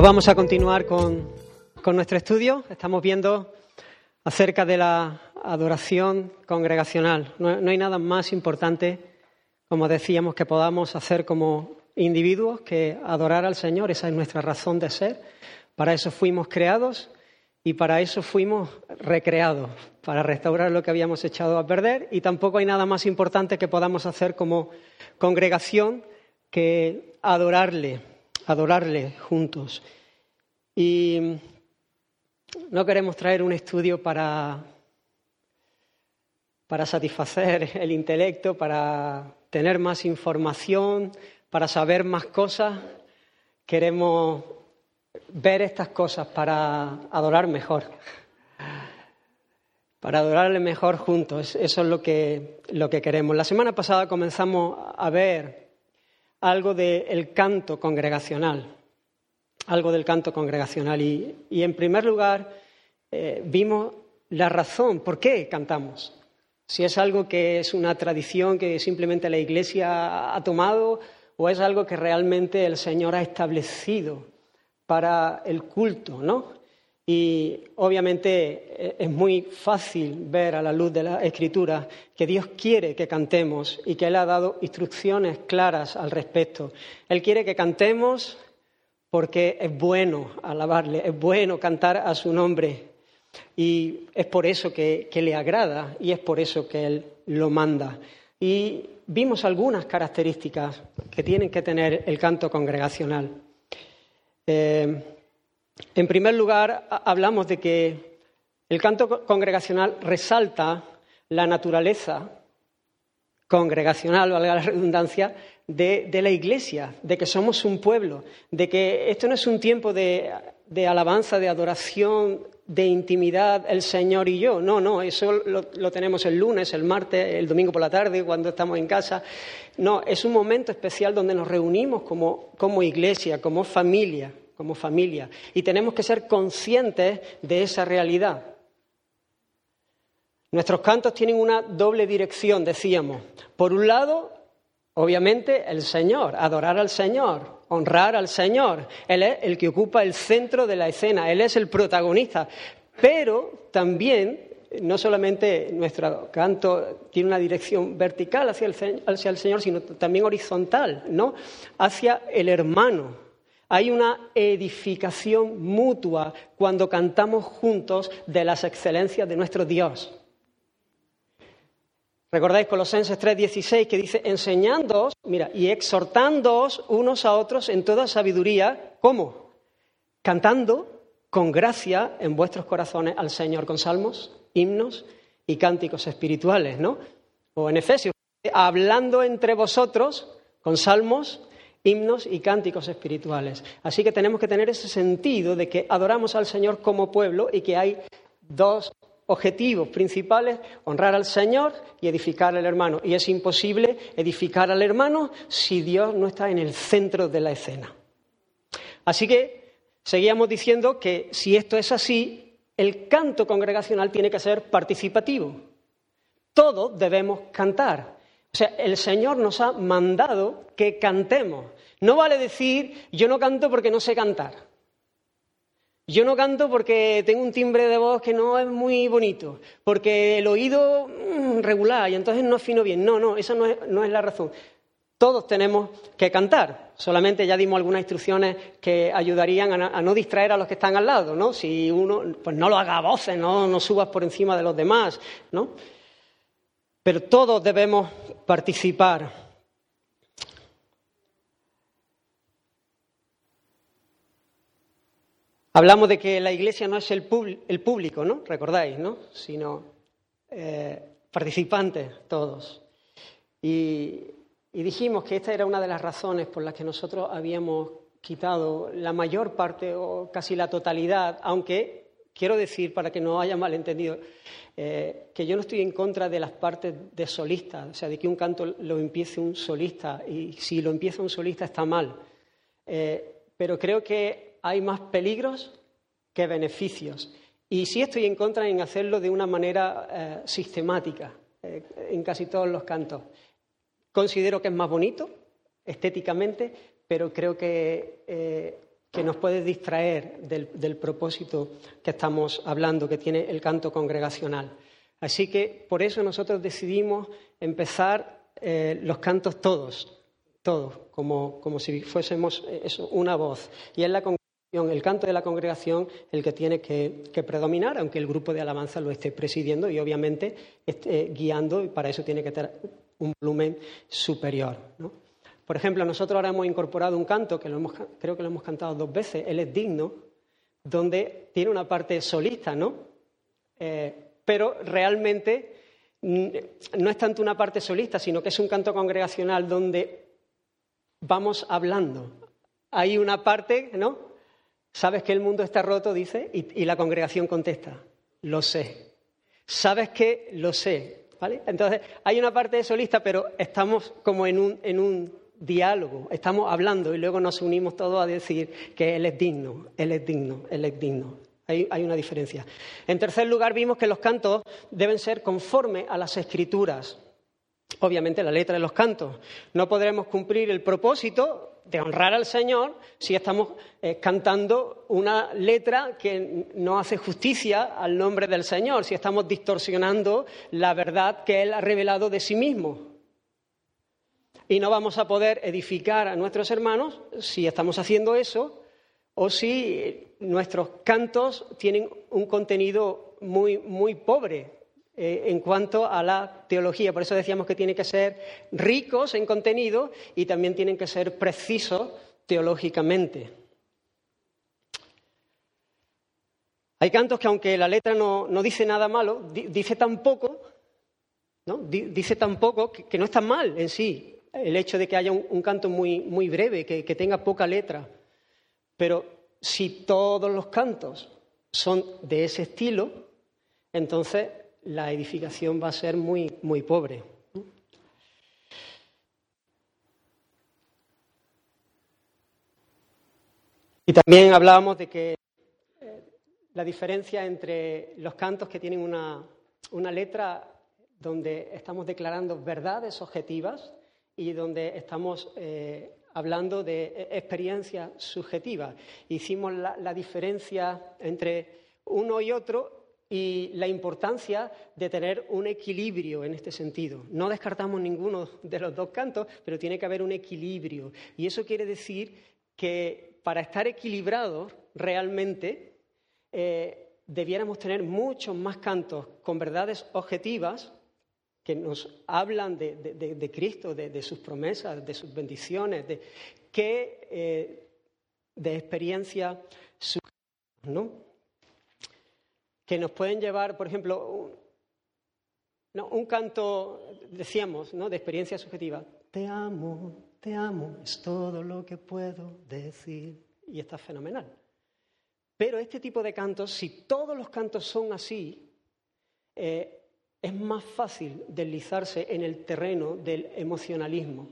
Pues vamos a continuar con, nuestro estudio. Estamos viendo acerca de la adoración congregacional. No, no, hay nada más importante, como decíamos, que podamos hacer como individuos que adorar al Señor. Esa es nuestra razón de ser. Para eso fuimos creados y para eso fuimos recreados, para restaurar lo que habíamos echado a perder. Y tampoco hay nada más importante que podamos hacer como congregación que adorarle adorarle juntos. Y no queremos traer un estudio para, para satisfacer el intelecto, para tener más información, para saber más cosas. Queremos ver estas cosas para adorar mejor, para adorarle mejor juntos. Eso es lo que, lo que queremos. La semana pasada comenzamos a ver algo del canto congregacional, algo del canto congregacional. Y, en primer lugar, eh, vimos la razón, ¿por qué cantamos? Si es algo que es una tradición que simplemente la Iglesia ha tomado o es algo que realmente el Señor ha establecido para el culto, ¿no? Y obviamente eh, es muy fácil ver a la luz de la Escritura que Dios quiere que cantemos y que Él ha dado instrucciones claras al respecto. Él quiere que cantemos porque es bueno alabarle, es bueno cantar a su nombre. Y es por eso que, le agrada y es por eso que Él lo manda. Y vimos algunas características que tienen que tener el canto congregacional. Eh, en primer lugar, hablamos de que el canto congregacional resalta la naturaleza congregacional, valga la redundancia, de, la Iglesia, de que somos un pueblo, de que esto no es un tiempo de, alabanza, de adoración, de intimidad, el Señor y yo. No, no, eso lo, lo, tenemos el lunes, el martes, el domingo por la tarde, cuando estamos en casa. No, es un momento especial donde nos reunimos como, como iglesia, como familia como familia. Y tenemos que ser conscientes de esa realidad. Nuestros cantos tienen una doble dirección, decíamos. Por un lado, obviamente, el Señor, adorar al Señor, honrar al Señor. Él es el que ocupa el centro de la escena, Él es el protagonista. Pero también, no solamente nuestro canto tiene una dirección vertical hacia el, hacia el Señor, sino también horizontal, ¿no? Hacia el hermano, hay una edificación mutua cuando cantamos juntos de las excelencias de nuestro Dios. ¿Recordáis Colosenses 3:16 que dice, enseñándoos, mira, y exhortándoos unos a otros en toda sabiduría, ¿cómo? Cantando con gracia en vuestros corazones al Señor con salmos, himnos y cánticos espirituales, ¿no? O en Efesios, hablando entre vosotros con salmos, himnos y cánticos espirituales. Así que tenemos que tener ese sentido de que adoramos al Señor como pueblo y que hay dos objetivos principales, honrar al Señor y edificar al hermano. Y es imposible edificar al hermano si Dios no está en el centro de la escena. Así que seguíamos diciendo que si esto es así, el canto congregacional tiene que ser participativo. Todos debemos cantar. O sea, el Señor nos ha mandado que cantemos. No vale decir, yo no canto porque no sé cantar. Yo no canto porque tengo un timbre de voz que no es muy bonito, porque el oído mm, regular y entonces no afino bien. No, no, esa no es, no es la razón. Todos tenemos que cantar. Solamente ya dimos algunas instrucciones que ayudarían a, no distraer a los que están al lado, ¿no? Si uno, pues no lo haga a voces, no, no subas por encima de los demás, ¿no? Pero todos debemos participar. Hablamos de que la Iglesia no es el, público, ¿no? Recordáis, ¿no? Sino eh, participantes todos. Y, y dijimos que esta era una de las razones por las que nosotros habíamos quitado la mayor parte o casi la totalidad, aunque quiero decir, para que no haya malentendido, eh, que yo no estoy en contra de las partes de solista, o sea, de que un canto lo empiece un solista, y si lo empieza un solista está mal. Eh, pero creo que hay más peligros que beneficios. Y sí estoy en contra en hacerlo de una manera eh, sistemática en casi todos los cantos. Considero que es más bonito estéticamente, pero creo que que nos puede distraer del, propósito que estamos hablando, que tiene el canto congregacional. Así que por eso nosotros decidimos empezar eh, los cantos todos, todos, como, si fuésemos eh, una voz. Y es la congregación, el canto de la congregación el que tiene que, predominar, aunque el grupo de alabanza lo esté presidiendo y obviamente esté guiando, y para eso tiene que tener un volumen superior. Por ejemplo, nosotros ahora hemos incorporado un canto, que creo que lo hemos cantado dos veces, Él es digno, donde tiene una parte solista, ¿no? Eh, pero realmente no es tanto una parte solista, sino que es un canto congregacional donde vamos hablando. Hay una parte, ¿no? Sabes que el mundo está roto, dice, y, la congregación contesta, lo sé. Sabes que lo sé, ¿vale? Entonces, hay una parte solista, pero estamos como en un, en un diálogo, estamos hablando y luego nos unimos todos a decir que Él es digno, Él es digno, Él es digno. Hay, una diferencia. En tercer lugar, vimos que los cantos deben ser conforme a las escrituras. Obviamente, la letra de los cantos. No podremos cumplir el propósito de honrar al Señor si estamos eh, cantando una letra que no hace justicia al nombre del Señor, si estamos distorsionando la verdad que Él ha revelado de sí mismo y no vamos a poder edificar a nuestros hermanos si estamos haciendo eso o si nuestros cantos tienen un contenido muy, muy pobre eh, en cuanto a la teología. Por eso decíamos que tienen que ser ricos en contenido y también tienen que ser precisos teológicamente. Hay cantos que aunque la letra no, dice nada malo, dice tan poco, ¿no? dice tan poco que, que no está mal en sí, el hecho de que haya un, canto muy, muy breve, que, tenga poca letra. Pero si todos los cantos son de ese estilo, entonces la edificación va a ser muy, muy pobre. Y también hablábamos de que eh, la diferencia entre los cantos que tienen una, una letra donde estamos declarando verdades objetivas y donde estamos eh, hablando de e, experiencia subjetiva. Hicimos la, diferencia entre uno y otro y la importancia de tener un equilibrio en este sentido. No descartamos ninguno de los dos cantos, pero tiene que haber un equilibrio. Y eso quiere decir que para estar equilibrados realmente eh, debiéramos tener muchos más cantos con verdades objetivas que nos hablan de, Cristo, de, sus promesas, de sus bendiciones, de qué eh, de experiencia ¿no? que nos pueden llevar, por ejemplo, un, un canto, decíamos, ¿no? de experiencia subjetiva. Te amo, te amo, es todo lo que puedo decir. Y está fenomenal. Pero este tipo de cantos, si todos los cantos son así, eh, es más fácil deslizarse en el terreno del emocionalismo,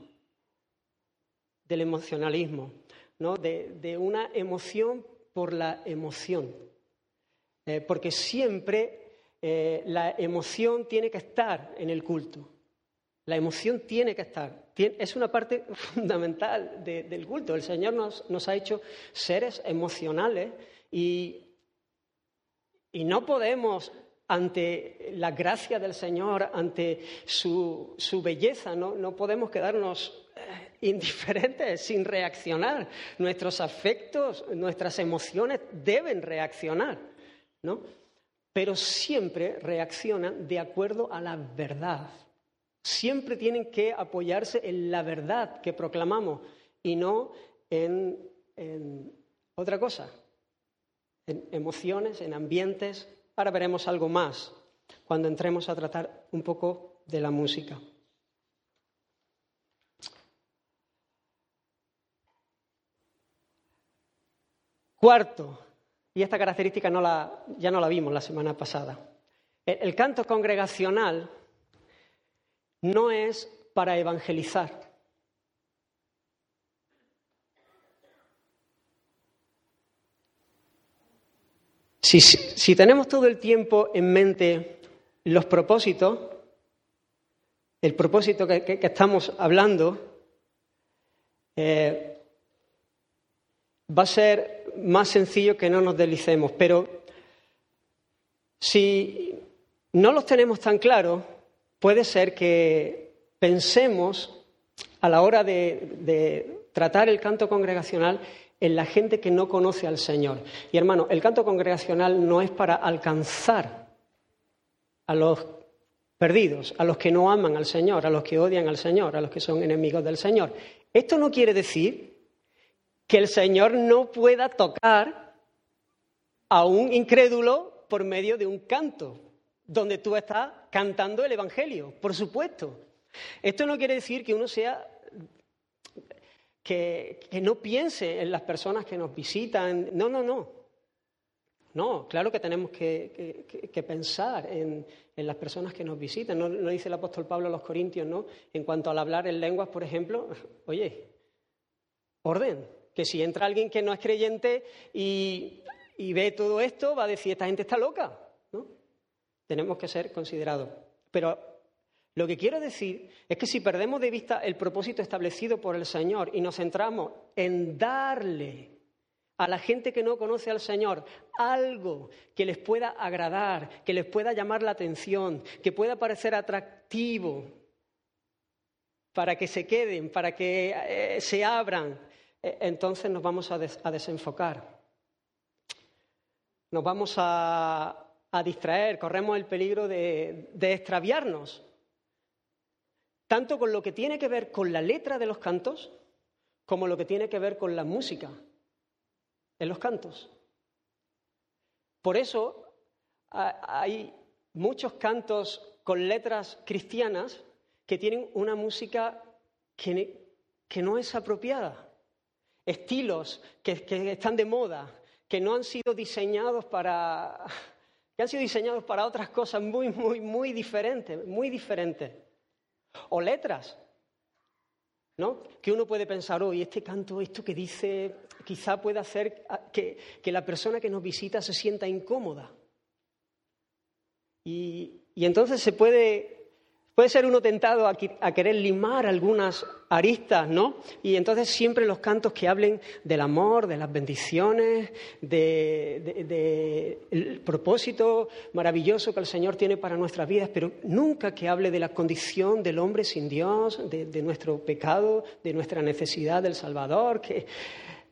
del emocionalismo, ¿no? de, una emoción por la emoción. Eh, porque siempre eh, la emoción tiene que estar en el culto. La emoción tiene que estar. es una parte fundamental del culto. El Señor nos, ha hecho seres emocionales y, y no podemos ante la gracia del Señor, ante su, belleza. ¿no? podemos quedarnos eh, indiferentes, sin reaccionar. Nuestros afectos, nuestras emociones deben reaccionar, ¿no? Pero siempre reaccionan de acuerdo a la verdad. Siempre tienen que apoyarse en la verdad que proclamamos y no en otra cosa, en emociones, en ambientes Ahora veremos algo más cuando entremos a tratar un poco de la música. Cuarto, y esta característica ya no la vimos la semana pasada, el canto congregacional no es para evangelizar. Si, tenemos todo el tiempo en mente los propósitos, el propósito que, estamos hablando, eh, va a ser más sencillo que no nos deslicemos. Pero si no los tenemos tan claros, puede ser que pensemos a la hora de, tratar el canto congregacional en la gente que no conoce al Señor. Y hermano, el canto congregacional no es para alcanzar a los perdidos, a los que no aman al Señor, a los que odian al Señor, a los que son enemigos del Señor. Esto no quiere decir que el Señor no pueda tocar a un incrédulo por medio de un canto, donde tú estás cantando el Evangelio, por supuesto. Esto no quiere decir que uno sea que, no piense en las personas que nos visitan. No, no, no. No, claro que tenemos que, pensar en, las personas que nos visitan. ¿No, ¿No, dice el apóstol Pablo a los Corintios, ¿no? En cuanto al hablar en lenguas, por ejemplo, oye, orden, que si entra alguien que no es creyente y, ve todo esto, va a decir, esta gente está loca, ¿no? Tenemos que ser considerados. Pero lo que quiero decir es que si perdemos de vista el propósito establecido por el Señor y nos centramos en darle a la gente que no conoce al Señor algo que les pueda agradar, que les pueda llamar la atención, que pueda parecer atractivo, para que se queden, para que eh, se abran, eh, entonces nos vamos a, desenfocar. Nos vamos a, distraer, corremos el peligro de, de extraviarnos, tanto con lo que tiene que ver con la letra de los cantos, como lo que tiene que ver con la música en los cantos. Por eso hay muchos cantos con letras cristianas que tienen una música que, que no es apropiada estilos que, están de moda, que no han sido diseñados para que han sido diseñados para otras cosas muy, muy, muy diferentes, muy diferentes. O letras, ¿no? Que uno puede pensar, hoy este canto, esto que dice, quizá pueda hacer que, que la persona que nos visita se sienta incómoda. Y, y entonces se puede Puede ser uno tentado a, querer limar algunas aristas, ¿no? Y entonces siempre los cantos que hablen del amor, de las bendiciones, del propósito maravilloso que el Señor tiene para nuestras vidas, pero nunca que hable de la condición del hombre sin Dios, de, nuestro pecado, de nuestra necesidad del Salvador,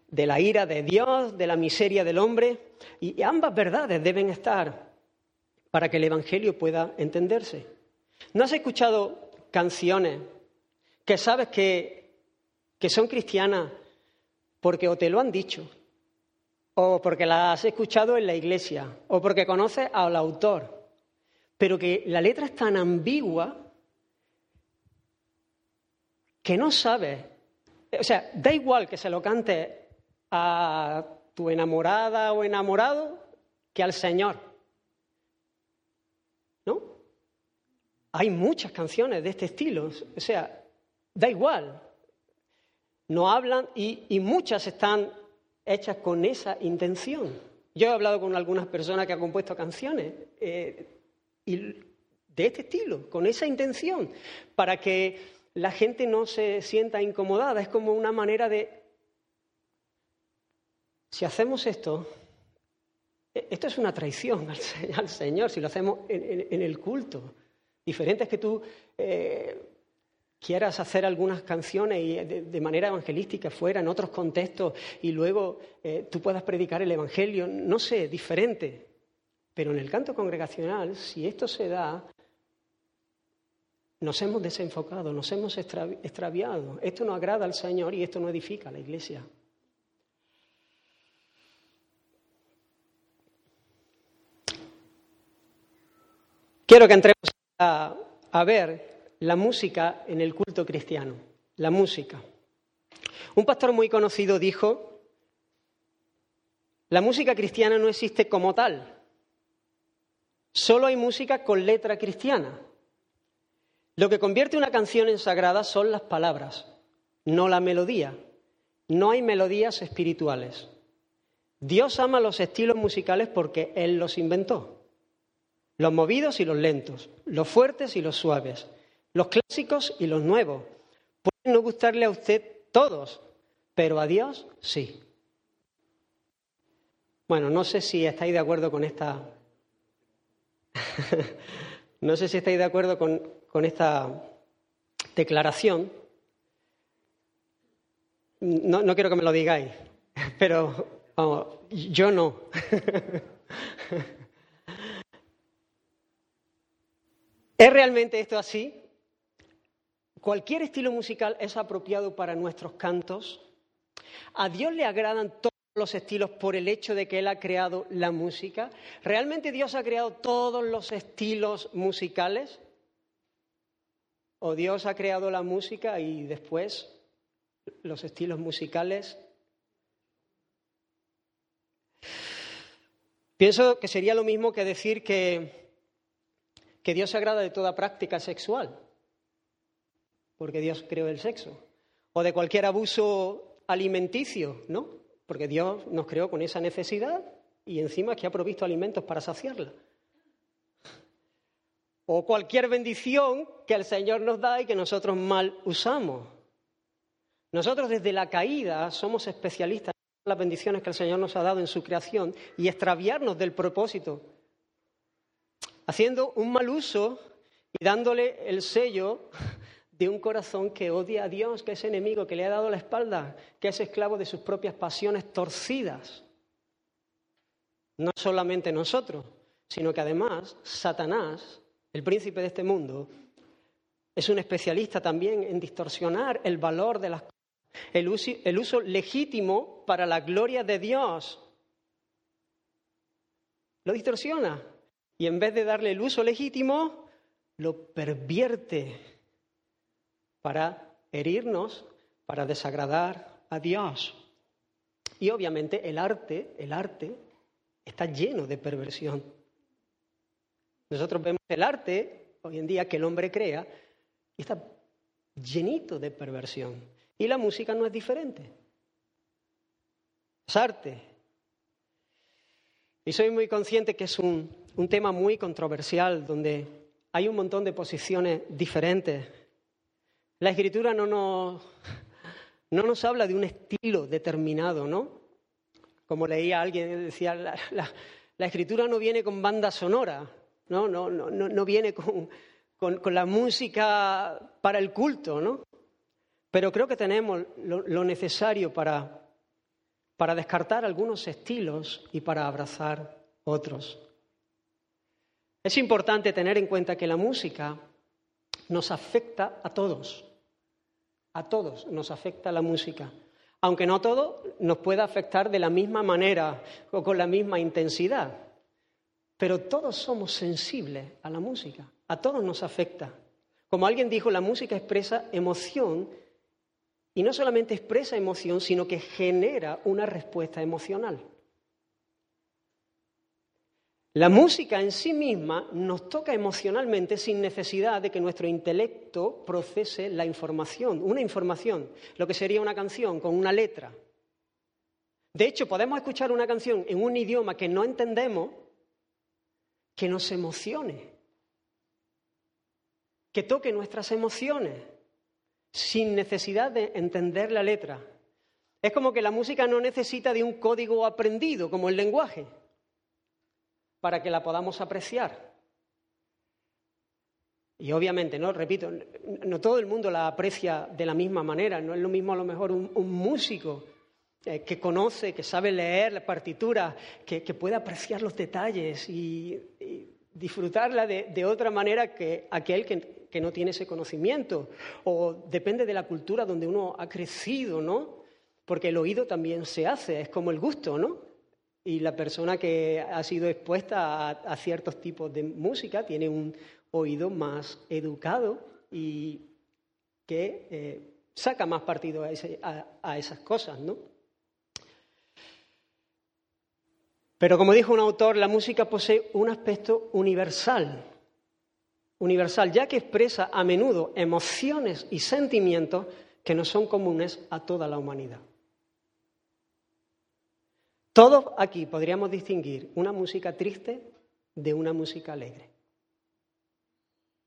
de la ira de Dios, de la miseria del hombre. Y ambas verdades deben estar para que el Evangelio pueda entenderse. ¿No has escuchado canciones que sabes que, son cristianas porque o te lo han dicho, o porque las has escuchado en la iglesia, o porque conoces al autor, pero que la letra es tan ambigua que no sabes. O sea, da igual que se lo cante a tu enamorada o enamorado que al Señor. Hay muchas canciones de este estilo, o sea, da igual. No hablan y, muchas están hechas con esa intención. Yo he hablado con algunas personas que han compuesto canciones eh, de este estilo, con esa intención, para que la gente no se sienta incomodada. Es como una manera de... Si hacemos esto, e, esto es una traición al, Señor, si lo hacemos en el culto. Diferente es que tú eh, quieras hacer algunas canciones y de, manera evangelística fuera, en otros contextos, y luego eh, tú puedas predicar el Evangelio, no sé, diferente. Pero en el canto congregacional, si esto se da, nos hemos desenfocado, nos hemos extraviado. Esto no agrada al Señor y esto no edifica a la iglesia. Quiero que entremos a, ver la música en el culto cristiano, la música. Un pastor muy conocido dijo, la música cristiana no existe como tal, solo hay música con letra cristiana. Lo que convierte una canción en sagrada son las palabras, no la melodía. No hay melodías espirituales. Dios ama los estilos musicales porque Él los inventó los movidos y los lentos, los fuertes y los suaves, los clásicos y los nuevos. Pueden no gustarle a usted todos, pero a Dios sí. Bueno, no sé si estáis de acuerdo con esta. no sé si estáis de acuerdo con, con esta declaración. No, no quiero que me lo digáis, pero vamos, yo no. ¿Es realmente esto así? ¿Cualquier estilo musical es apropiado para nuestros cantos? ¿A Dios le agradan todos los estilos por el hecho de que Él ha creado la música? ¿Realmente Dios ha creado todos los estilos musicales? ¿O Dios ha creado la música y después los estilos musicales? Pienso que sería lo mismo que decir que que Dios se agrada de toda práctica sexual, porque Dios creó el sexo, o de cualquier abuso alimenticio, ¿no? Porque Dios nos creó con esa necesidad y encima que ha provisto alimentos para saciarla. O cualquier bendición que el Señor nos da y que nosotros mal usamos. Nosotros desde la caída somos especialistas en las bendiciones que el Señor nos ha dado en su creación y extraviarnos del propósito haciendo un mal uso y dándole el sello de un corazón que odia a Dios, que es enemigo, que le ha dado la espalda, que es esclavo de sus propias pasiones torcidas. No solamente nosotros, sino que además Satanás, el príncipe de este mundo, es un especialista también en distorsionar el valor de las cosas, el uso, el uso legítimo para la gloria de Dios. Lo distorsiona y en vez de darle el uso legítimo, lo pervierte para herirnos, para desagradar a Dios. Y obviamente el arte, el arte está lleno de perversión. Nosotros vemos el arte hoy en día que el hombre crea y está llenito de perversión. Y la música no es diferente. Es arte. Y soy muy consciente que es un, un tema muy controversial donde hay un montón de posiciones diferentes. La escritura no nos, no nos habla de un estilo determinado, ¿no? Como leía alguien, decía, la, escritura no viene con banda sonora, no, no, no, no viene con, con, la música para el culto, ¿no? Pero creo que tenemos lo, lo necesario para, para descartar algunos estilos y para abrazar otros. Es importante tener en cuenta que la música nos afecta a todos. A todos nos afecta la música. Aunque no todo nos pueda afectar de la misma manera o con la misma intensidad. Pero todos somos sensibles a la música. A todos nos afecta. Como alguien dijo, la música expresa emoción y no solamente expresa emoción, sino que genera una respuesta emocional. La música en sí misma nos toca emocionalmente sin necesidad de que nuestro intelecto procese la información, una información, lo que sería una canción con una letra. De hecho, podemos escuchar una canción en un idioma que no entendemos que nos emocione, que toque nuestras emociones sin necesidad de entender la letra. Es como que la música no necesita de un código aprendido como el lenguaje para que la podamos apreciar. Y obviamente, no, repito, no todo el mundo la aprecia de la misma manera. No es lo mismo a lo mejor un, músico eh, que conoce, que sabe leer la partitura, que, puede apreciar los detalles y, disfrutarla de, otra manera que aquel que, que no tiene ese conocimiento. O depende de la cultura donde uno ha crecido, ¿no? Porque el oído también se hace, es como el gusto, ¿no? Y la persona que ha sido expuesta a, ciertos tipos de música tiene un oído más educado y que eh, saca más partido a, esas cosas, ¿no? Pero como dijo un autor, la música posee un aspecto universal, universal, ya que expresa a menudo emociones y sentimientos que no son comunes a toda la humanidad. Todos aquí podríamos distinguir una música triste de una música alegre.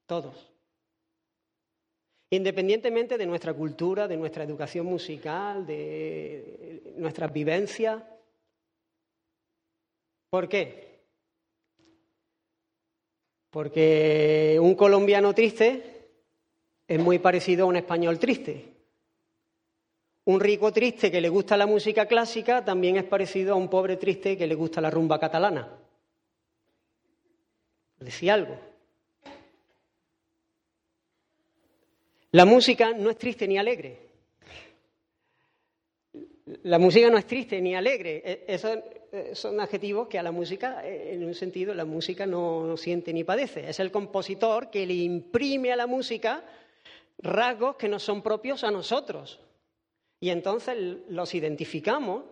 Todos. Independientemente de nuestra cultura, de nuestra educación musical, de nuestras vivencias, ¿Por qué? Porque un colombiano triste es muy parecido a un español triste. Un rico triste que le gusta la música clásica también es parecido a un pobre triste que le gusta la rumba catalana. Decía algo. La música no es triste ni alegre. La música no es triste ni alegre. E, esos eh, son adjetivos que a la música, eh, en un sentido, la música no, siente ni padece. Es el compositor que le imprime a la música rasgos que no son propios a nosotros. Y entonces los identificamos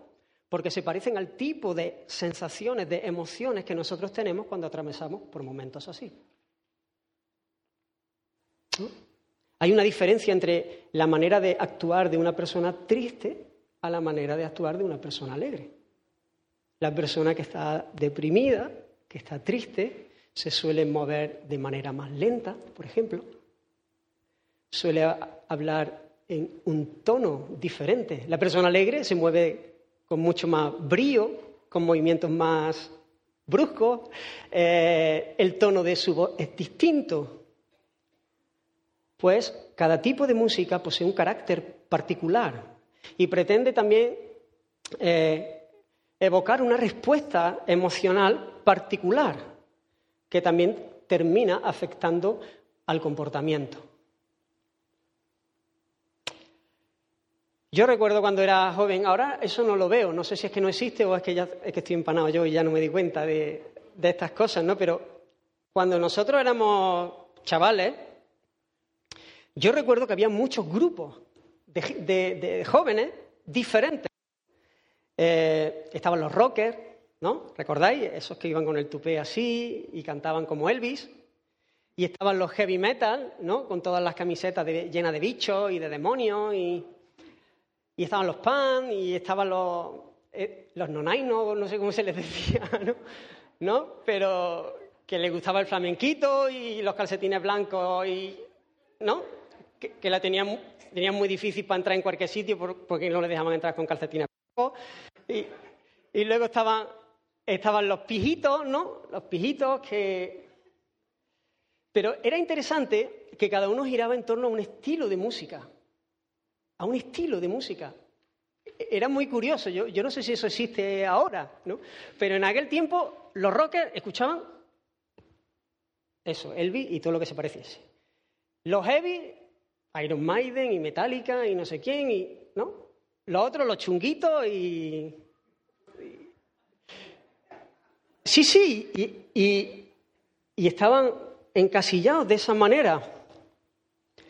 porque se parecen al tipo de sensaciones, de emociones que nosotros tenemos cuando atravesamos por momentos así. Hay una diferencia entre la manera de actuar de una persona triste a la manera de actuar de una persona alegre. La persona que está deprimida, que está triste, se suele mover de manera más lenta, por ejemplo. Suele hablar en un tono diferente. La persona alegre se mueve con mucho más brío, con movimientos más bruscos. Eh, el tono de su voz es distinto. Pues cada tipo de música posee un carácter particular y pretende también eh, evocar una respuesta emocional particular que también termina afectando al comportamiento. Yo recuerdo cuando era joven, ahora eso no lo veo, no sé si es que no existe o es que ya es que estoy empanado yo y ya no me di cuenta de, estas cosas, ¿no? Pero cuando nosotros éramos chavales, yo recuerdo que había muchos grupos de, jóvenes diferentes. Eh, estaban los rockers, ¿no? ¿Recordáis? Esos que iban con el tupé así y cantaban como Elvis. Y estaban los heavy metal, ¿no? Con todas las camisetas llenas de bichos y de demonios. Y, y estaban los pan y estaban los, eh, los nonainos, no sé cómo se les decía, ¿no? ¿no? Pero que les gustaba el flamenquito y los calcetines blancos y... ¿no? Que, la tenían tenía muy difícil para entrar en cualquier sitio porque no le dejaban entrar con calcetines. Y, y luego estaban, estaban los pijitos, ¿no? Los pijitos que... Pero era interesante que cada uno giraba en torno a un estilo de música, a un estilo de música. Era muy curioso, yo, yo no sé si eso existe ahora, ¿no? Pero en aquel tiempo los rockers escuchaban eso, Elvis y todo lo que se pareciese. Los heavy Iron Maiden y Metallica y no sé quién, y, ¿no? Los otros, los chunguitos y... Sí, sí, y, y estaban encasillados de esa manera.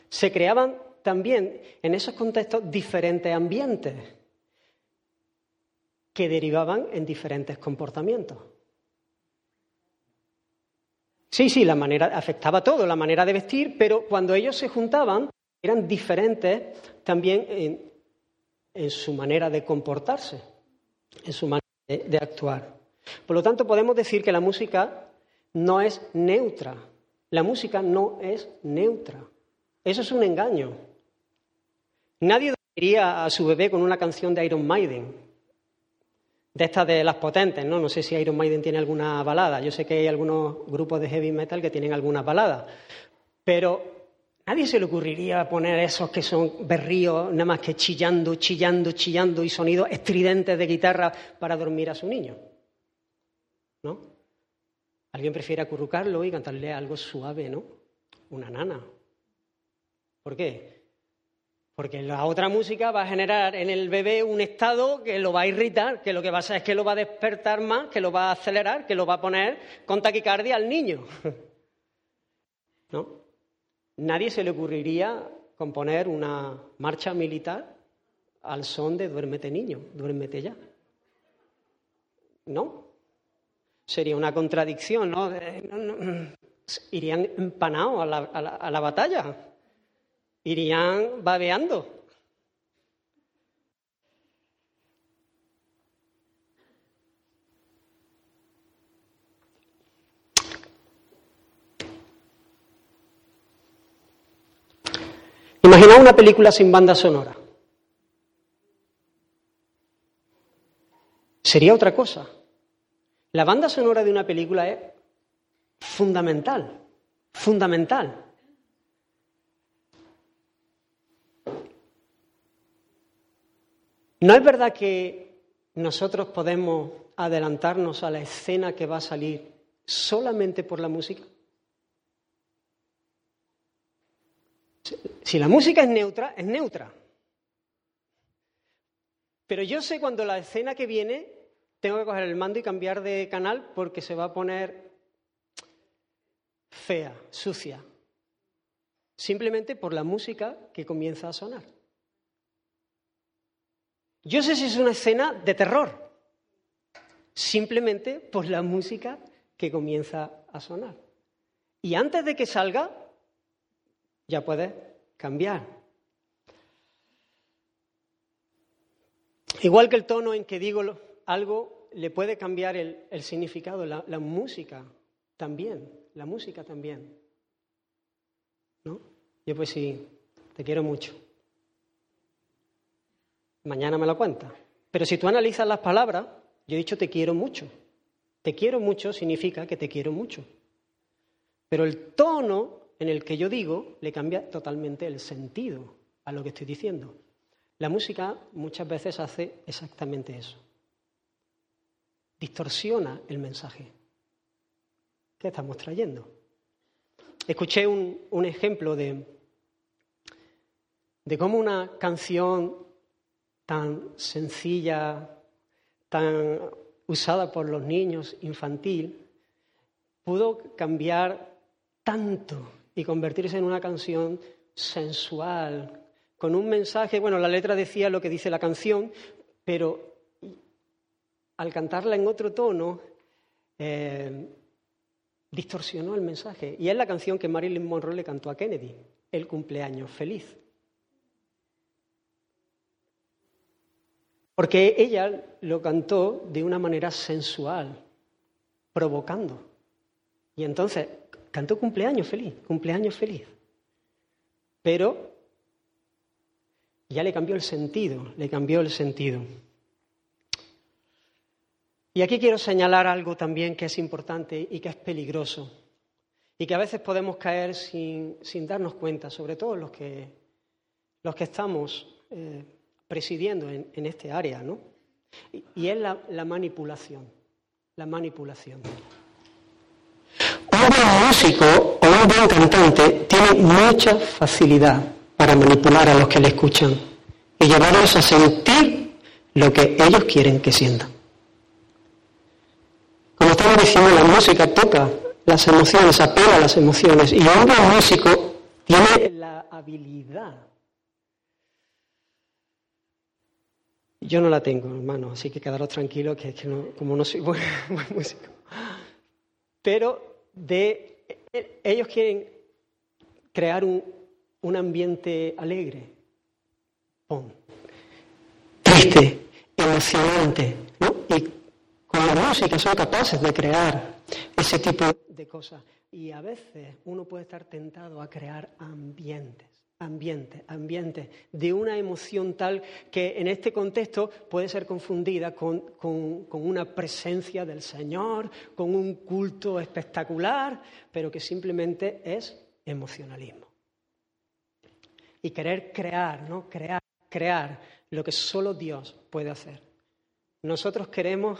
Se creaban también en esos contextos diferentes ambientes que derivaban en diferentes comportamientos. Sí, sí, la manera afectaba todo, la manera de vestir, pero cuando ellos se juntaban, eran diferentes también en, su manera de comportarse, en su manera de, actuar. Por lo tanto, podemos decir que la música no es neutra. La música no es neutra. Eso es un engaño. Nadie diría a su bebé con una canción de Iron Maiden, de estas de las potentes, ¿no? No sé si Iron Maiden tiene alguna balada. Yo sé que hay algunos grupos de heavy metal que tienen algunas baladas. Pero Nadie se le ocurriría poner esos que son berríos, nada más que chillando, chillando, chillando y sonidos estridentes de guitarra para dormir a su niño. ¿No? Alguien prefiere acurrucarlo y cantarle algo suave, ¿no? Una nana. ¿Por qué? Porque la otra música va a generar en el bebé un estado que lo va a irritar, que lo que va a hacer es que lo va a despertar más, que lo va a acelerar, que lo va a poner con taquicardia al niño. ¿No? Nadie se le ocurriría componer una marcha militar al son de duérmete niño, duérmete ya. ¿No? Sería una contradicción, ¿no? Irían empanados a la, a la batalla, irían babeando. Imagina una película sin banda sonora. Sería otra cosa. La banda sonora de una película es fundamental, fundamental. ¿No es verdad que nosotros podemos adelantarnos a la escena que va a salir solamente por la música? Si la música es neutra, es neutra. Pero yo sé cuando la escena que viene tengo que coger el mando y cambiar de canal porque se va a poner fea, sucia. Simplemente por la música que comienza a sonar. Yo sé si es una escena de terror, simplemente por la música que comienza a sonar. Y antes de que salga, ya puedes cambiar. Igual que el tono en que digo algo, le puede cambiar el, significado, la, la, música también, la música también. ¿No? Yo pues sí, te quiero mucho. Mañana me lo cuenta. Pero si tú analizas las palabras, yo he dicho te quiero mucho. Te quiero mucho significa que te quiero mucho. Pero el tono en el que yo digo le cambia totalmente el sentido a lo que estoy diciendo. La música muchas veces hace exactamente eso. Distorsiona el mensaje que estamos trayendo. Escuché un, un ejemplo de, de cómo una canción tan sencilla, tan usada por los niños, infantil, pudo cambiar tanto y convertirse en una canción sensual, con un mensaje, bueno, la letra decía lo que dice la canción, pero al cantarla en otro tono, eh, distorsionó el mensaje. Y es la canción que Marilyn Monroe le cantó a Kennedy, El cumpleaños feliz. Porque ella lo cantó de una manera sensual, provocando. Y entonces Cantó cumpleaños feliz, cumpleaños feliz. Pero ya le cambió el sentido, le cambió el sentido. Y aquí quiero señalar algo también que es importante y que es peligroso y que a veces podemos caer sin, darnos cuenta, sobre todo los que, los que estamos eh, presidiendo en, este área, ¿no? Y, es la manipulación, la manipulación un buen músico o un buen cantante tiene mucha facilidad para manipular a los que le escuchan y llevarlos a sentir lo que ellos quieren que sientan. Como estamos diciendo, la música toca las emociones, apela a las emociones y un buen músico tiene la habilidad. Yo no la tengo, hermano, así que quedaros tranquilos que, que no, como no soy buen músico. Pero de ellos quieren crear un, un ambiente alegre, triste, emocionante, ¿no? Y con la música son capaces de crear ese tipo de cosas. Y a veces uno puede estar tentado a crear ambientes ambiente, ambiente, de una emoción tal que en este contexto puede ser confundida con, una presencia del Señor, con un culto espectacular, pero que simplemente es emocionalismo. Y querer crear, ¿no? Crear, crear lo que solo Dios puede hacer. Nosotros queremos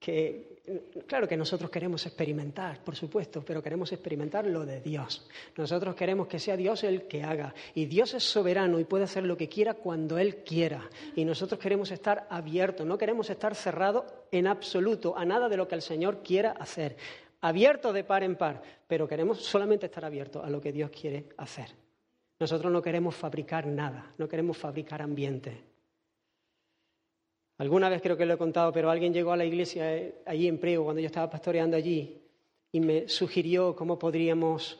que, claro que nosotros queremos experimentar, por supuesto, pero queremos experimentar lo de Dios. Nosotros queremos que sea Dios el que haga. Y Dios es soberano y puede hacer lo que quiera cuando Él quiera. Y nosotros queremos estar abiertos, no queremos estar cerrados en absoluto a nada de lo que el Señor quiera hacer. Abiertos de par en par, pero queremos solamente estar abiertos a lo que Dios quiere hacer. Nosotros no queremos fabricar nada, no queremos fabricar ambiente. Alguna vez creo que lo he contado, pero alguien llegó a la iglesia eh, allí en Prego, cuando yo estaba pastoreando allí, y me sugirió cómo podríamos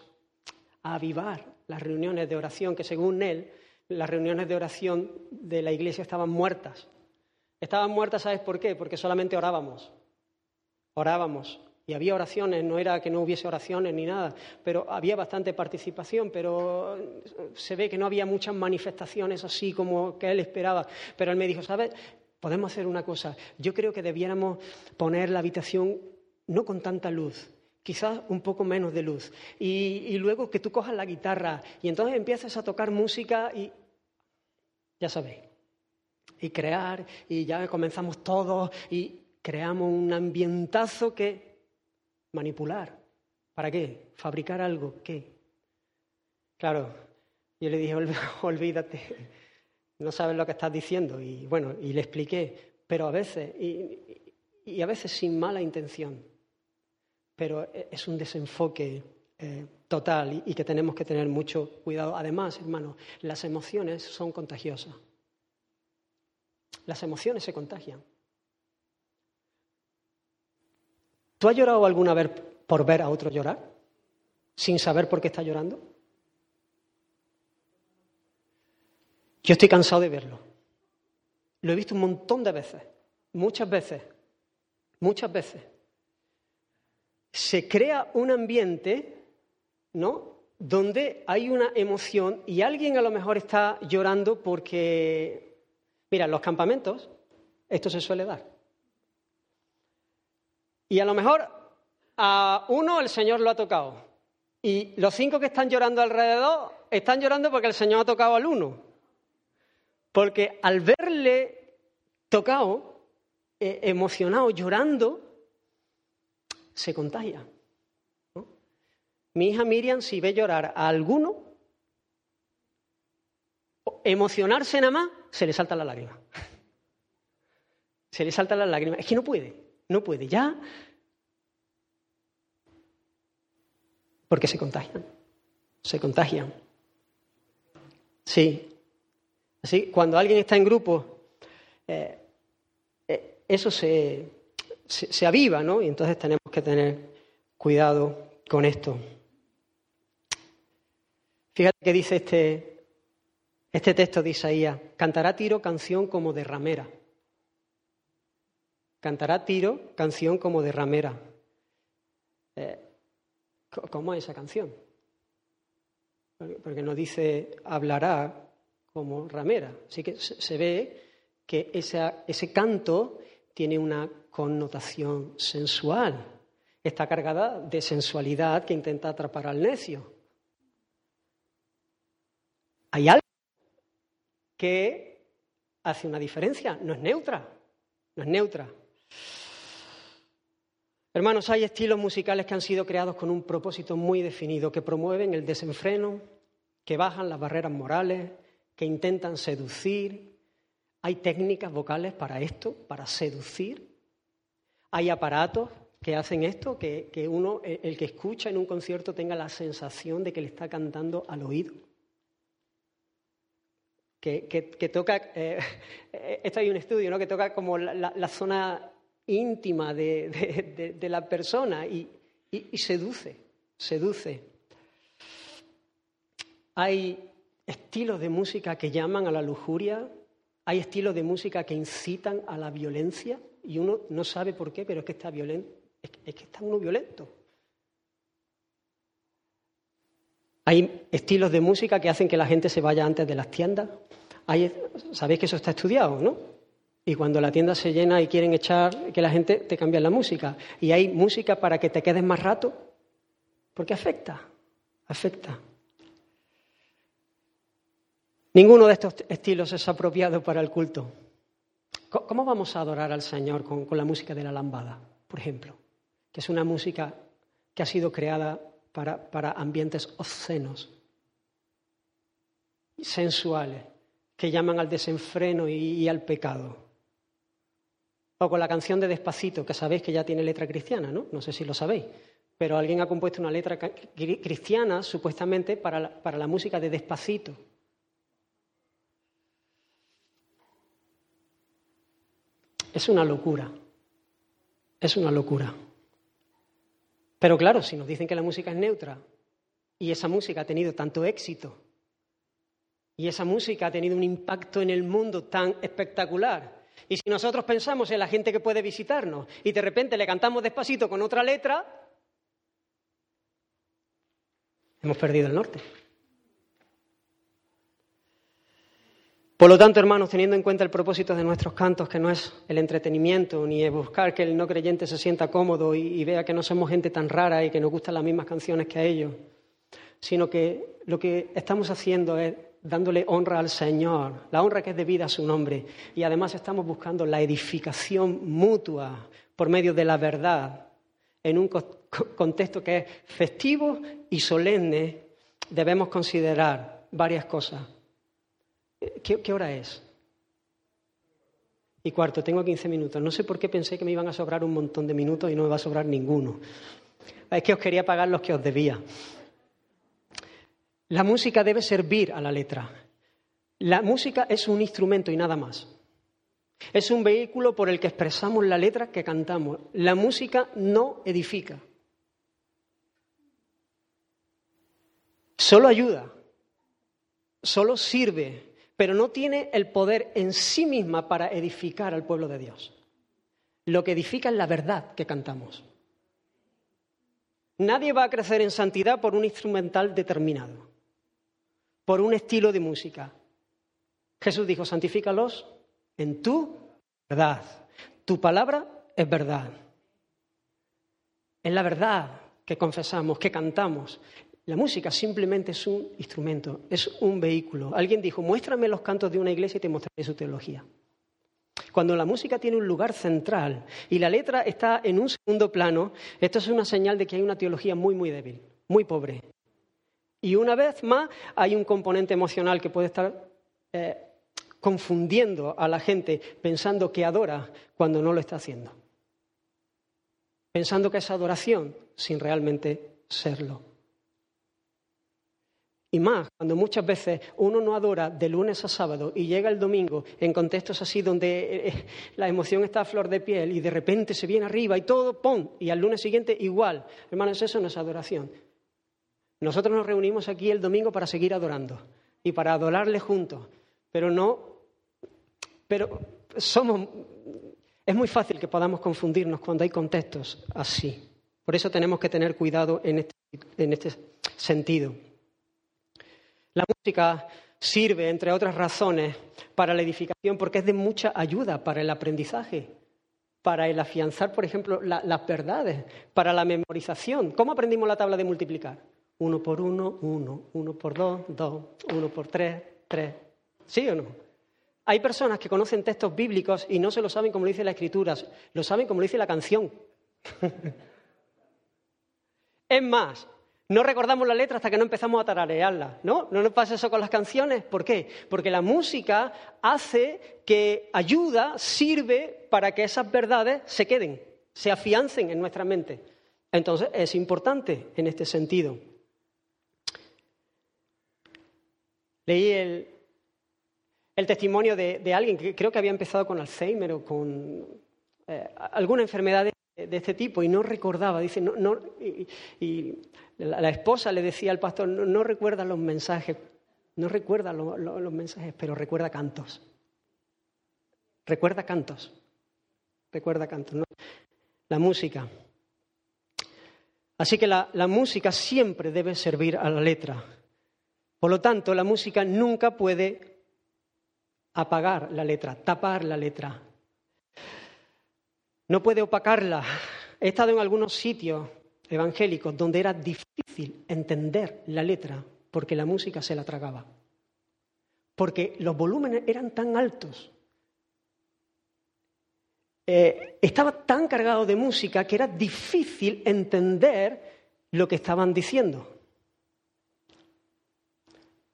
avivar las reuniones de oración, que según él, las reuniones de oración de la iglesia estaban muertas. Estaban muertas, ¿sabes por qué? Porque solamente orábamos. Orábamos. Y había oraciones, no era que no hubiese oraciones ni nada, pero había bastante participación, pero se ve que no había muchas manifestaciones así como que él esperaba. Pero él me dijo, ¿sabes? Podemos hacer una cosa. Yo creo que debiéramos poner la habitación no con tanta luz, quizás un poco menos de luz. Y, luego que tú cojas la guitarra y entonces empiezas a tocar música y ya sabéis, y crear, y ya comenzamos todos y creamos un ambientazo que manipular. ¿Para qué? ¿Fabricar algo? ¿Qué? Claro, yo le dije, olvídate, no sabes lo que estás diciendo. Y bueno, y le expliqué, pero a veces, y, a veces sin mala intención, pero e, es un desenfoque eh, total y, que tenemos que tener mucho cuidado. Además, hermano, las emociones son contagiosas. Las emociones se contagian. ¿Tú has llorado alguna vez por ver a otro llorar? Sin saber por qué está llorando. Yo estoy cansado de verlo. Lo he visto un montón de veces, muchas veces, muchas veces. Se crea un ambiente, ¿no? Donde hay una emoción y alguien a lo mejor está llorando porque, mira, en los campamentos esto se suele dar. Y a lo mejor a uno el Señor lo ha tocado. Y los cinco que están llorando alrededor están llorando porque el Señor ha tocado al uno. Porque al verle tocado, eh, emocionado, llorando, se contagia. Mi hija Miriam, si ve llorar a alguno, emocionarse nada más, se le salta la lágrima. Se le salta la lágrima. Es que no puede, no puede. Ya. Porque se contagian. Se contagian. Sí, Así, cuando alguien está en grupo, eh, eh, eso se, se, aviva, ¿no? Y entonces tenemos que tener cuidado con esto. Fíjate que dice este, este texto de Isaías, cantará tiro canción como de ramera. Cantará tiro canción como de ramera. Eh, ¿Cómo es esa canción? Porque no dice hablará como ramera. Así que se ve que ese canto tiene una connotación sensual. Está cargada de sensualidad que intenta atrapar al necio. Hay algo que hace una diferencia, no es neutra, no es neutra. Hermanos, hay estilos musicales que han sido creados con un propósito muy definido, que promueven el desenfreno, que bajan las barreras morales, que intentan seducir. Hay técnicas vocales para esto, para seducir. Hay aparatos que hacen esto, que, uno, el que escucha en un concierto, tenga la sensación de que le está cantando al oído. Que, toca, eh, esto hay un estudio, ¿no? que toca como la, zona íntima de, la persona y, y seduce, seduce. Hay estilos de música que llaman a la lujuria, hay estilos de música que incitan a la violencia y uno no sabe por qué, pero es que está violento, es que está uno violento. Hay estilos de música que hacen que la gente se vaya antes de las tiendas. Sabéis que eso está estudiado, ¿no? Y cuando la tienda se llena y quieren echar, que la gente te cambie la música. Y hay música para que te quedes más rato, porque afecta, afecta. Ninguno de estos estilos es apropiado para el culto. ¿Cómo vamos a adorar al Señor con, la música de la lambada, por ejemplo? Que es una música que ha sido creada para, ambientes obscenos, sensuales, que llaman al desenfreno y, al pecado. O con la canción de Despacito, que sabéis que ya tiene letra cristiana, ¿no? No sé si lo sabéis. Pero alguien ha compuesto una letra cristiana supuestamente para la música de Despacito. Es una locura. Es una locura. Pero claro, si nos dicen que la música es neutra y esa música ha tenido tanto éxito y esa música ha tenido un impacto en el mundo tan espectacular, y si nosotros pensamos en la gente que puede visitarnos y de repente le cantamos despacito con otra letra, hemos perdido el norte. Por lo tanto, hermanos, teniendo en cuenta el propósito de nuestros cantos, que no es el entretenimiento ni buscar que el no creyente se sienta cómodo y, vea que no somos gente tan rara y que nos gustan las mismas canciones que a ellos, sino que lo que estamos haciendo es dándole honra al Señor, la honra que es debida a su nombre, y además estamos buscando la edificación mutua por medio de la verdad en un contexto que es festivo y solemne, debemos considerar varias cosas. ¿Qué, hora es? Y cuarto, tengo 15 minutos. No sé por qué pensé que me iban a sobrar un montón de minutos y no me va a sobrar ninguno. Es que os quería pagar los que os debía. La música debe servir a la letra. La música es un instrumento y nada más. Es un vehículo por el que expresamos la letra que cantamos. La música no edifica. Solo ayuda. Solo sirve pero no tiene el poder en sí misma para edificar al pueblo de Dios. Lo que edifica es la verdad que cantamos. Nadie va a crecer en santidad por un instrumental determinado, por un estilo de música. Jesús dijo, santifícalos en tu verdad. Tu palabra es verdad. Es la verdad que confesamos, que cantamos. La música simplemente es un instrumento, es un vehículo. Alguien dijo, muéstrame los cantos de una iglesia y te mostraré su teología. Cuando la música tiene un lugar central y la letra está en un segundo plano, esto es una señal de que hay una teología muy, muy débil, muy pobre. Y una vez más hay un componente emocional que puede estar eh, confundiendo a la gente pensando que adora cuando no lo está haciendo. Pensando que es adoración sin realmente serlo. Y más, cuando muchas veces uno no adora de lunes a sábado y llega el domingo en contextos así donde eh, eh, la emoción está a flor de piel y de repente se viene arriba y todo, ¡pum! Y al lunes siguiente igual. Hermanos, eso no es adoración. Nosotros nos reunimos aquí el domingo para seguir adorando y para adorarle juntos, pero no, pero somos, es muy fácil que podamos confundirnos cuando hay contextos así. Por eso tenemos que tener cuidado en este, en este sentido. La música sirve, entre otras razones, para la edificación porque es de mucha ayuda para el aprendizaje, para el afianzar, por ejemplo, las verdades, para la memorización. ¿Cómo aprendimos la tabla de multiplicar? Uno por uno, uno, uno por dos, dos, uno por tres, tres. ¿Sí o no? Hay personas que conocen textos bíblicos y no se lo saben como lo dice la Escritura, lo saben como lo dice la canción. es más, no recordamos la letra hasta que no empezamos a tararearla, ¿no? No nos pasa eso con las canciones. ¿Por qué? Porque la música hace que ayuda, sirve para que esas verdades se queden, se afiancen en nuestra mente. Entonces es importante en este sentido. Leí el, testimonio de, alguien que creo que había empezado con Alzheimer o con eh, alguna enfermedad de este tipo y no recordaba. Dice, no, no, y, la, esposa le decía al pastor, no, recuerda los mensajes, no recuerda los mensajes, pero recuerda cantos. Recuerda cantos. Recuerda cantos. La música. Así que la, la música siempre debe servir a la letra. Por lo tanto, la música nunca puede apagar la letra, tapar la letra no puede opacarla. He estado en algunos sitios evangélicos donde era difícil entender la letra porque la música se la tragaba. Porque los volúmenes eran tan altos. Eh, estaba tan cargado de música que era difícil entender lo que estaban diciendo.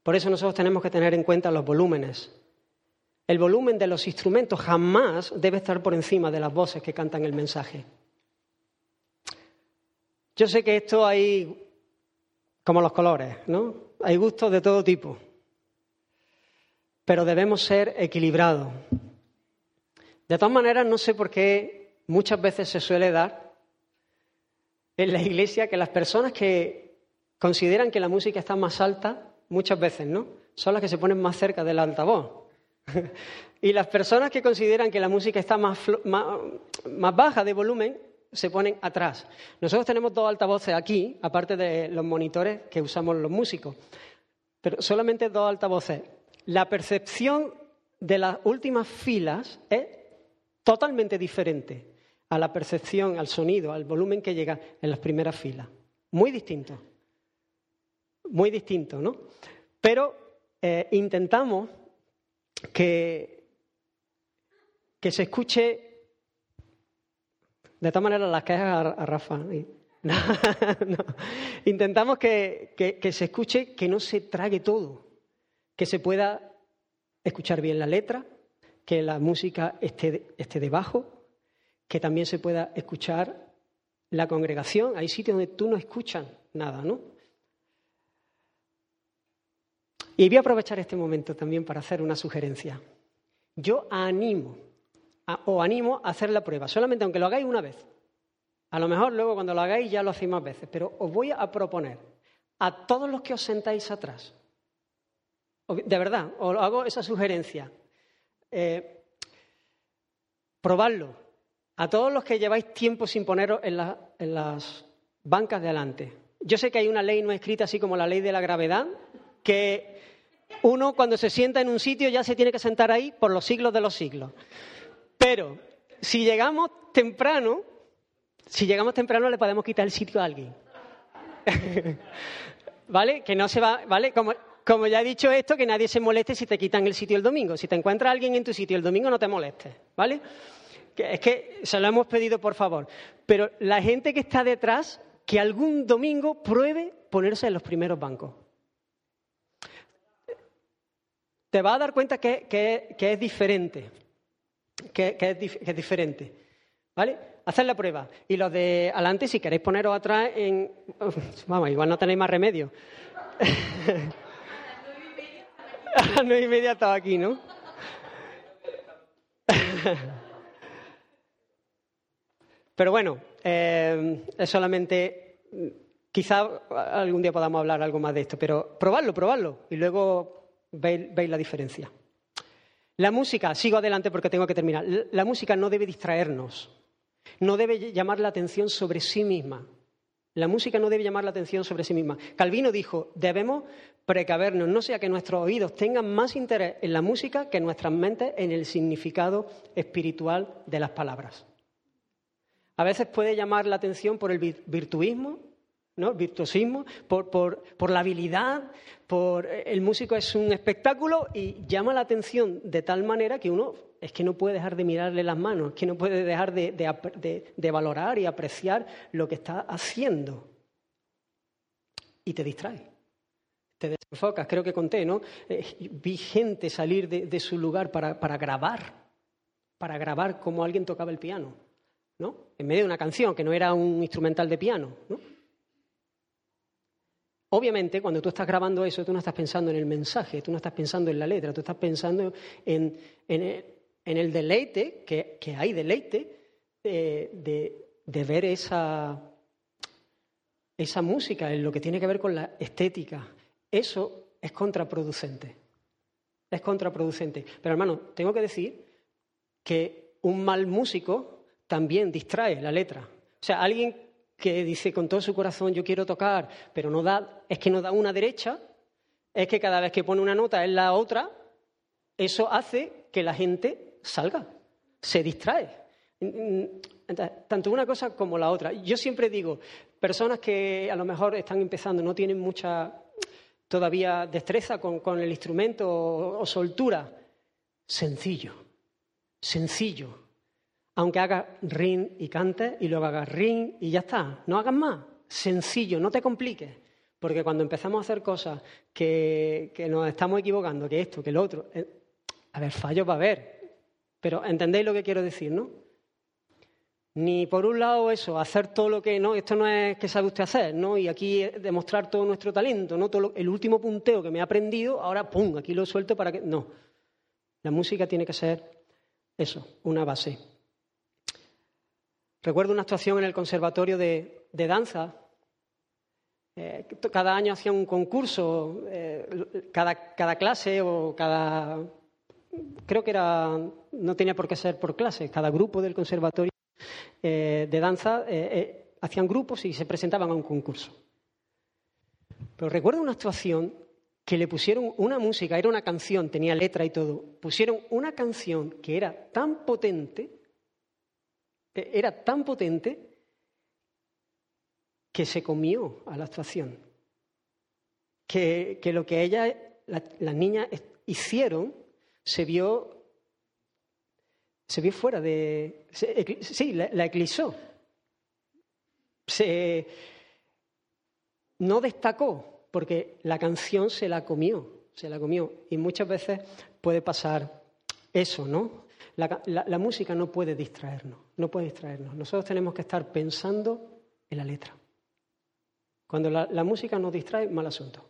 Por eso nosotros tenemos que tener en cuenta los volúmenes. El volumen de los instrumentos jamás debe estar por encima de las voces que cantan el mensaje. Yo sé que esto hay como los colores, ¿no? Hay gustos de todo tipo. Pero debemos ser equilibrados. De todas maneras, no sé por qué muchas veces se suele dar en la iglesia que las personas que consideran que la música está más alta, muchas veces, ¿no? Son las que se ponen más cerca del altavoz. y las personas que consideran que la música está más, baja de volumen se ponen atrás. Nosotros tenemos dos altavoces aquí, aparte de los monitores que usamos los músicos, pero solamente dos altavoces. La percepción de las últimas filas es totalmente diferente a la percepción, al sonido, al volumen que llega en las primeras filas. Muy distinto. Muy distinto, ¿no? Pero eh, intentamos que, que se escuche de todas maneras las quejas a, Rafa. Intentamos que, que, se escuche, que no se trague todo, que se pueda escuchar bien la letra, que la música esté, esté debajo, que también se pueda escuchar la congregación. Hay sitios donde tú no escuchas nada, ¿no? Y voy a aprovechar este momento también para hacer una sugerencia. Yo animo, o animo a hacer la prueba, solamente aunque lo hagáis una vez. A lo mejor luego cuando lo hagáis ya lo hacéis más veces, pero os voy a proponer a todos los que os sentáis atrás, de verdad, os hago esa sugerencia, eh, probadlo, a todos los que lleváis tiempo sin poneros en, en las bancas de adelante. Yo sé que hay una ley no escrita así como la ley de la gravedad, que uno cuando se sienta en un sitio ya se tiene que sentar ahí por los siglos de los siglos. Pero si llegamos temprano, si llegamos temprano le podemos quitar el sitio a alguien. ¿Vale? Que no se va, ¿vale? Como, ya he dicho esto, que nadie se moleste si te quitan el sitio el domingo. Si te encuentras alguien en tu sitio el domingo, no te molestes, ¿vale? Es que se lo hemos pedido por favor. Pero la gente que está detrás, que algún domingo pruebe ponerse en los primeros bancos. Te vas a dar cuenta que, es diferente que, es, diferente. ¿Vale? Haced la prueba. Y los de adelante, si queréis poneros atrás en... Vamos, igual no tenéis más remedio. A las nueve y media estaba aquí, ¿no? Pero bueno, eh, es solamente... Quizá algún día podamos hablar algo más de esto, pero probadlo, probadlo. Y luego veis la diferencia. La música, sigo adelante porque tengo que terminar, la música no debe distraernos, no debe llamar la atención sobre sí misma. La música no debe llamar la atención sobre sí misma. Calvino dijo, debemos precavernos, no sea que nuestros oídos tengan más interés en la música que nuestras mentes en el significado espiritual de las palabras. A veces puede llamar la atención por el virtuismo, ¿no? virtuosismo, por, por, la habilidad, por el músico es un espectáculo y llama la atención de tal manera que uno es que no puede dejar de mirarle las manos, es que no puede dejar de, valorar y apreciar lo que está haciendo. Y te distrae, te desenfocas. Creo que conté, ¿no? Eh, vi gente salir de, su lugar para, para grabar, para grabar cómo alguien tocaba el piano, ¿no? En medio de una canción que no era un instrumental de piano, ¿no? Obviamente, cuando tú estás grabando eso, tú no estás pensando en el mensaje, tú no estás pensando en la letra, tú estás pensando en, el, deleite, que, hay deleite, eh, de, ver esa, esa música, en lo que tiene que ver con la estética. Eso es contraproducente. Es contraproducente. Pero hermano, tengo que decir que un mal músico también distrae la letra. O sea, alguien que dice con todo su corazón yo quiero tocar, pero no da, es que no da una derecha, es que cada vez que pone una nota es la otra, eso hace que la gente salga, se distrae. tanto una cosa como la otra. Yo siempre digo, personas que a lo mejor están empezando, no tienen mucha todavía destreza con, el instrumento o soltura, sencillo, sencillo aunque hagas ring y cantes y luego hagas ring y ya está. No hagas más. Sencillo, no te compliques. Porque cuando empezamos a hacer cosas que, nos estamos equivocando, que esto, que lo otro, eh, a ver, fallos va a haber. Pero entendéis lo que quiero decir, ¿no? Ni por un lado eso, hacer todo lo que no, esto no es que sabe usted hacer, ¿no? Y aquí demostrar todo nuestro talento, ¿no? Todo el último punteo que me he aprendido, ahora pum, aquí lo suelto para que. No. La música tiene que ser eso, una base. Recuerdo una actuación en el Conservatorio de, Danza. Eh, cada año hacía un concurso, eh, cada, clase o cada. Creo que era. No tenía por qué ser por clase, cada grupo del Conservatorio eh, de Danza hacían grupos y se presentaban a un concurso. Pero recuerdo una actuación que le pusieron una música, era una canción, tenía letra y todo, pusieron una canción que era tan potente, era tan potente que se comió a la actuación. Que, lo que ella, las niñas hicieron se vio, se vio fuera de... sí, la, la eclipsó. Se, no destacó porque la canción se la comió, se la comió. Y muchas veces puede pasar eso, ¿no? La, música no puede distraernos, no puede distraernos. Nosotros tenemos que estar pensando en la letra. Cuando la, la música nos distrae, mal asunto.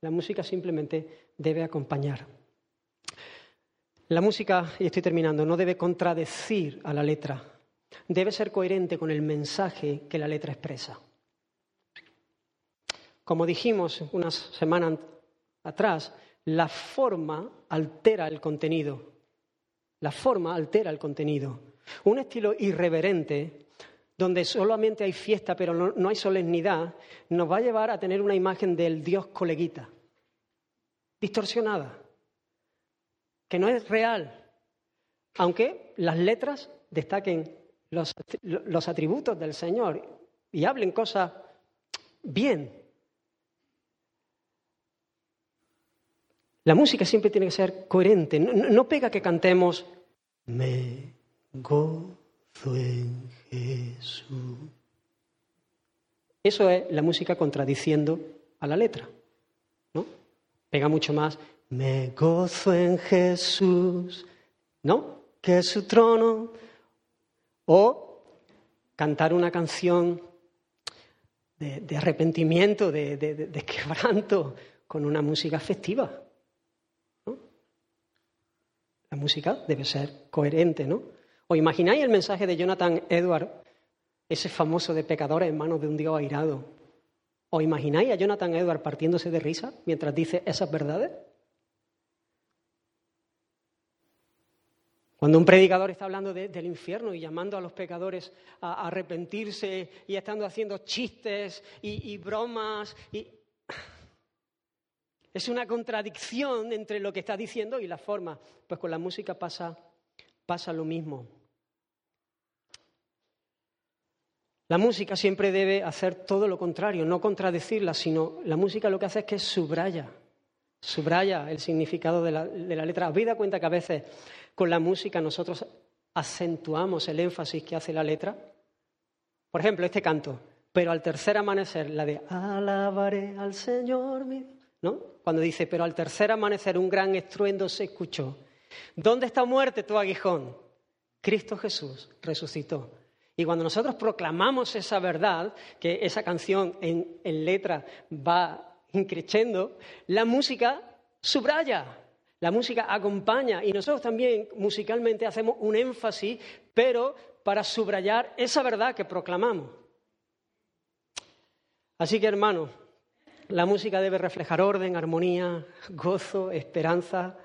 La música simplemente debe acompañar. La música, y estoy terminando, no debe contradecir a la letra. Debe ser coherente con el mensaje que la letra expresa. Como dijimos unas semanas atrás, la forma altera el contenido. La forma altera el contenido. Un estilo irreverente, donde solamente hay fiesta pero no, hay solemnidad, nos va a llevar a tener una imagen del Dios coleguita, distorsionada, que no es real, aunque las letras destaquen los, los atributos del Señor y hablen cosas bien, La música siempre tiene que ser coherente. No, pega que cantemos me gozo en Jesús. Eso es la música contradiciendo a la letra. ¿no? Pega mucho más me gozo en Jesús, ¿no? Que su trono. O cantar una canción de, arrepentimiento, de quebranto, con una música festiva. La música debe ser coherente, ¿no? ¿Os imagináis el mensaje de Jonathan Edward, ese famoso de pecadores en manos de un Dios airado? ¿Os imagináis a Jonathan Edward partiéndose de risa mientras dice esas verdades? Cuando un predicador está hablando del infierno y llamando a los pecadores a, arrepentirse y estando haciendo chistes y bromas es una contradicción entre lo que está diciendo y la forma. Pues con la música pasa, pasa lo mismo. La música siempre debe hacer todo lo contrario, no contradecirla, sino la música lo que hace es que subraya, subraya el significado de la, de la letra. ¿Habéis dado cuenta que a veces con la música nosotros acentuamos el énfasis que hace la letra? Por ejemplo, este canto, pero al tercer amanecer, la de alabaré al Señor mi cuando dice, pero al tercer amanecer un gran estruendo se escuchó. ¿Dónde está muerte tu aguijón? Cristo Jesús resucitó. Y cuando nosotros proclamamos esa verdad, que esa canción en, letra va increciendo, la música subraya, la música acompaña y nosotros también musicalmente hacemos un énfasis, pero para subrayar esa verdad que proclamamos. Así que hermanos, la música debe reflejar orden, armonía, gozo, esperanza.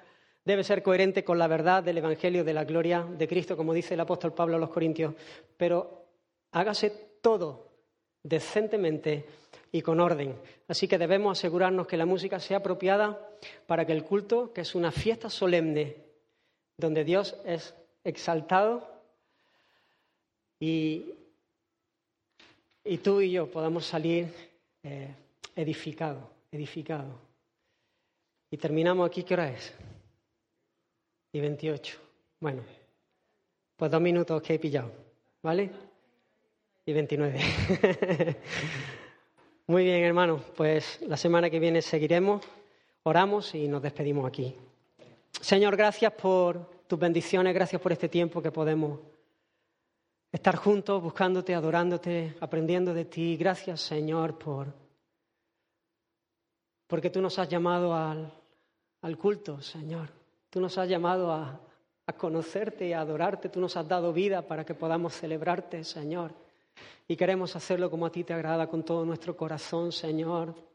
Debe ser coherente con la verdad del Evangelio de la gloria de Cristo, como dice el apóstol Pablo a los Corintios. Pero hágase todo decentemente y con orden. Así que debemos asegurarnos que la música sea apropiada para que el culto, que es una fiesta solemne, donde Dios es exaltado y, tú y yo podamos salir eh, edificado, edificado. Y terminamos aquí, ¿qué hora es? Y 28. Bueno, pues dos minutos que he pillado, ¿vale? Y 29. Muy bien, hermano, pues la semana que viene seguiremos, oramos y nos despedimos aquí. Señor, gracias por tus bendiciones, gracias por este tiempo que podemos estar juntos, buscándote, adorándote, aprendiendo de ti. Gracias, Señor, por porque tú nos has llamado al, culto, Señor. Tú nos has llamado a, a conocerte y a adorarte. Tú nos has dado vida para que podamos celebrarte, Señor. Y queremos hacerlo como a ti te agrada, con todo nuestro corazón, Señor.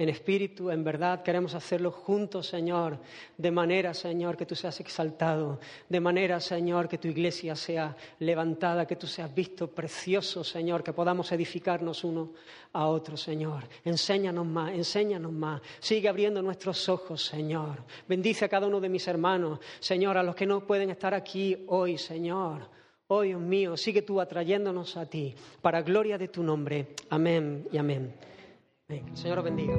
En espíritu, en verdad. Queremos hacerlo juntos, Señor, de manera, Señor, que tú seas exaltado, de manera, Señor, que tu iglesia sea levantada, que tú seas visto precioso, Señor, que podamos edificarnos uno a otro, Señor. Enséñanos más, enséñanos más. Sigue abriendo nuestros ojos, Señor. Bendice a cada uno de mis hermanos, Señor, a los que no pueden estar aquí hoy, Señor. Oh Dios mío, sigue tú atrayéndonos a ti, para gloria de tu nombre. Amén y amén. El Señor bendiga.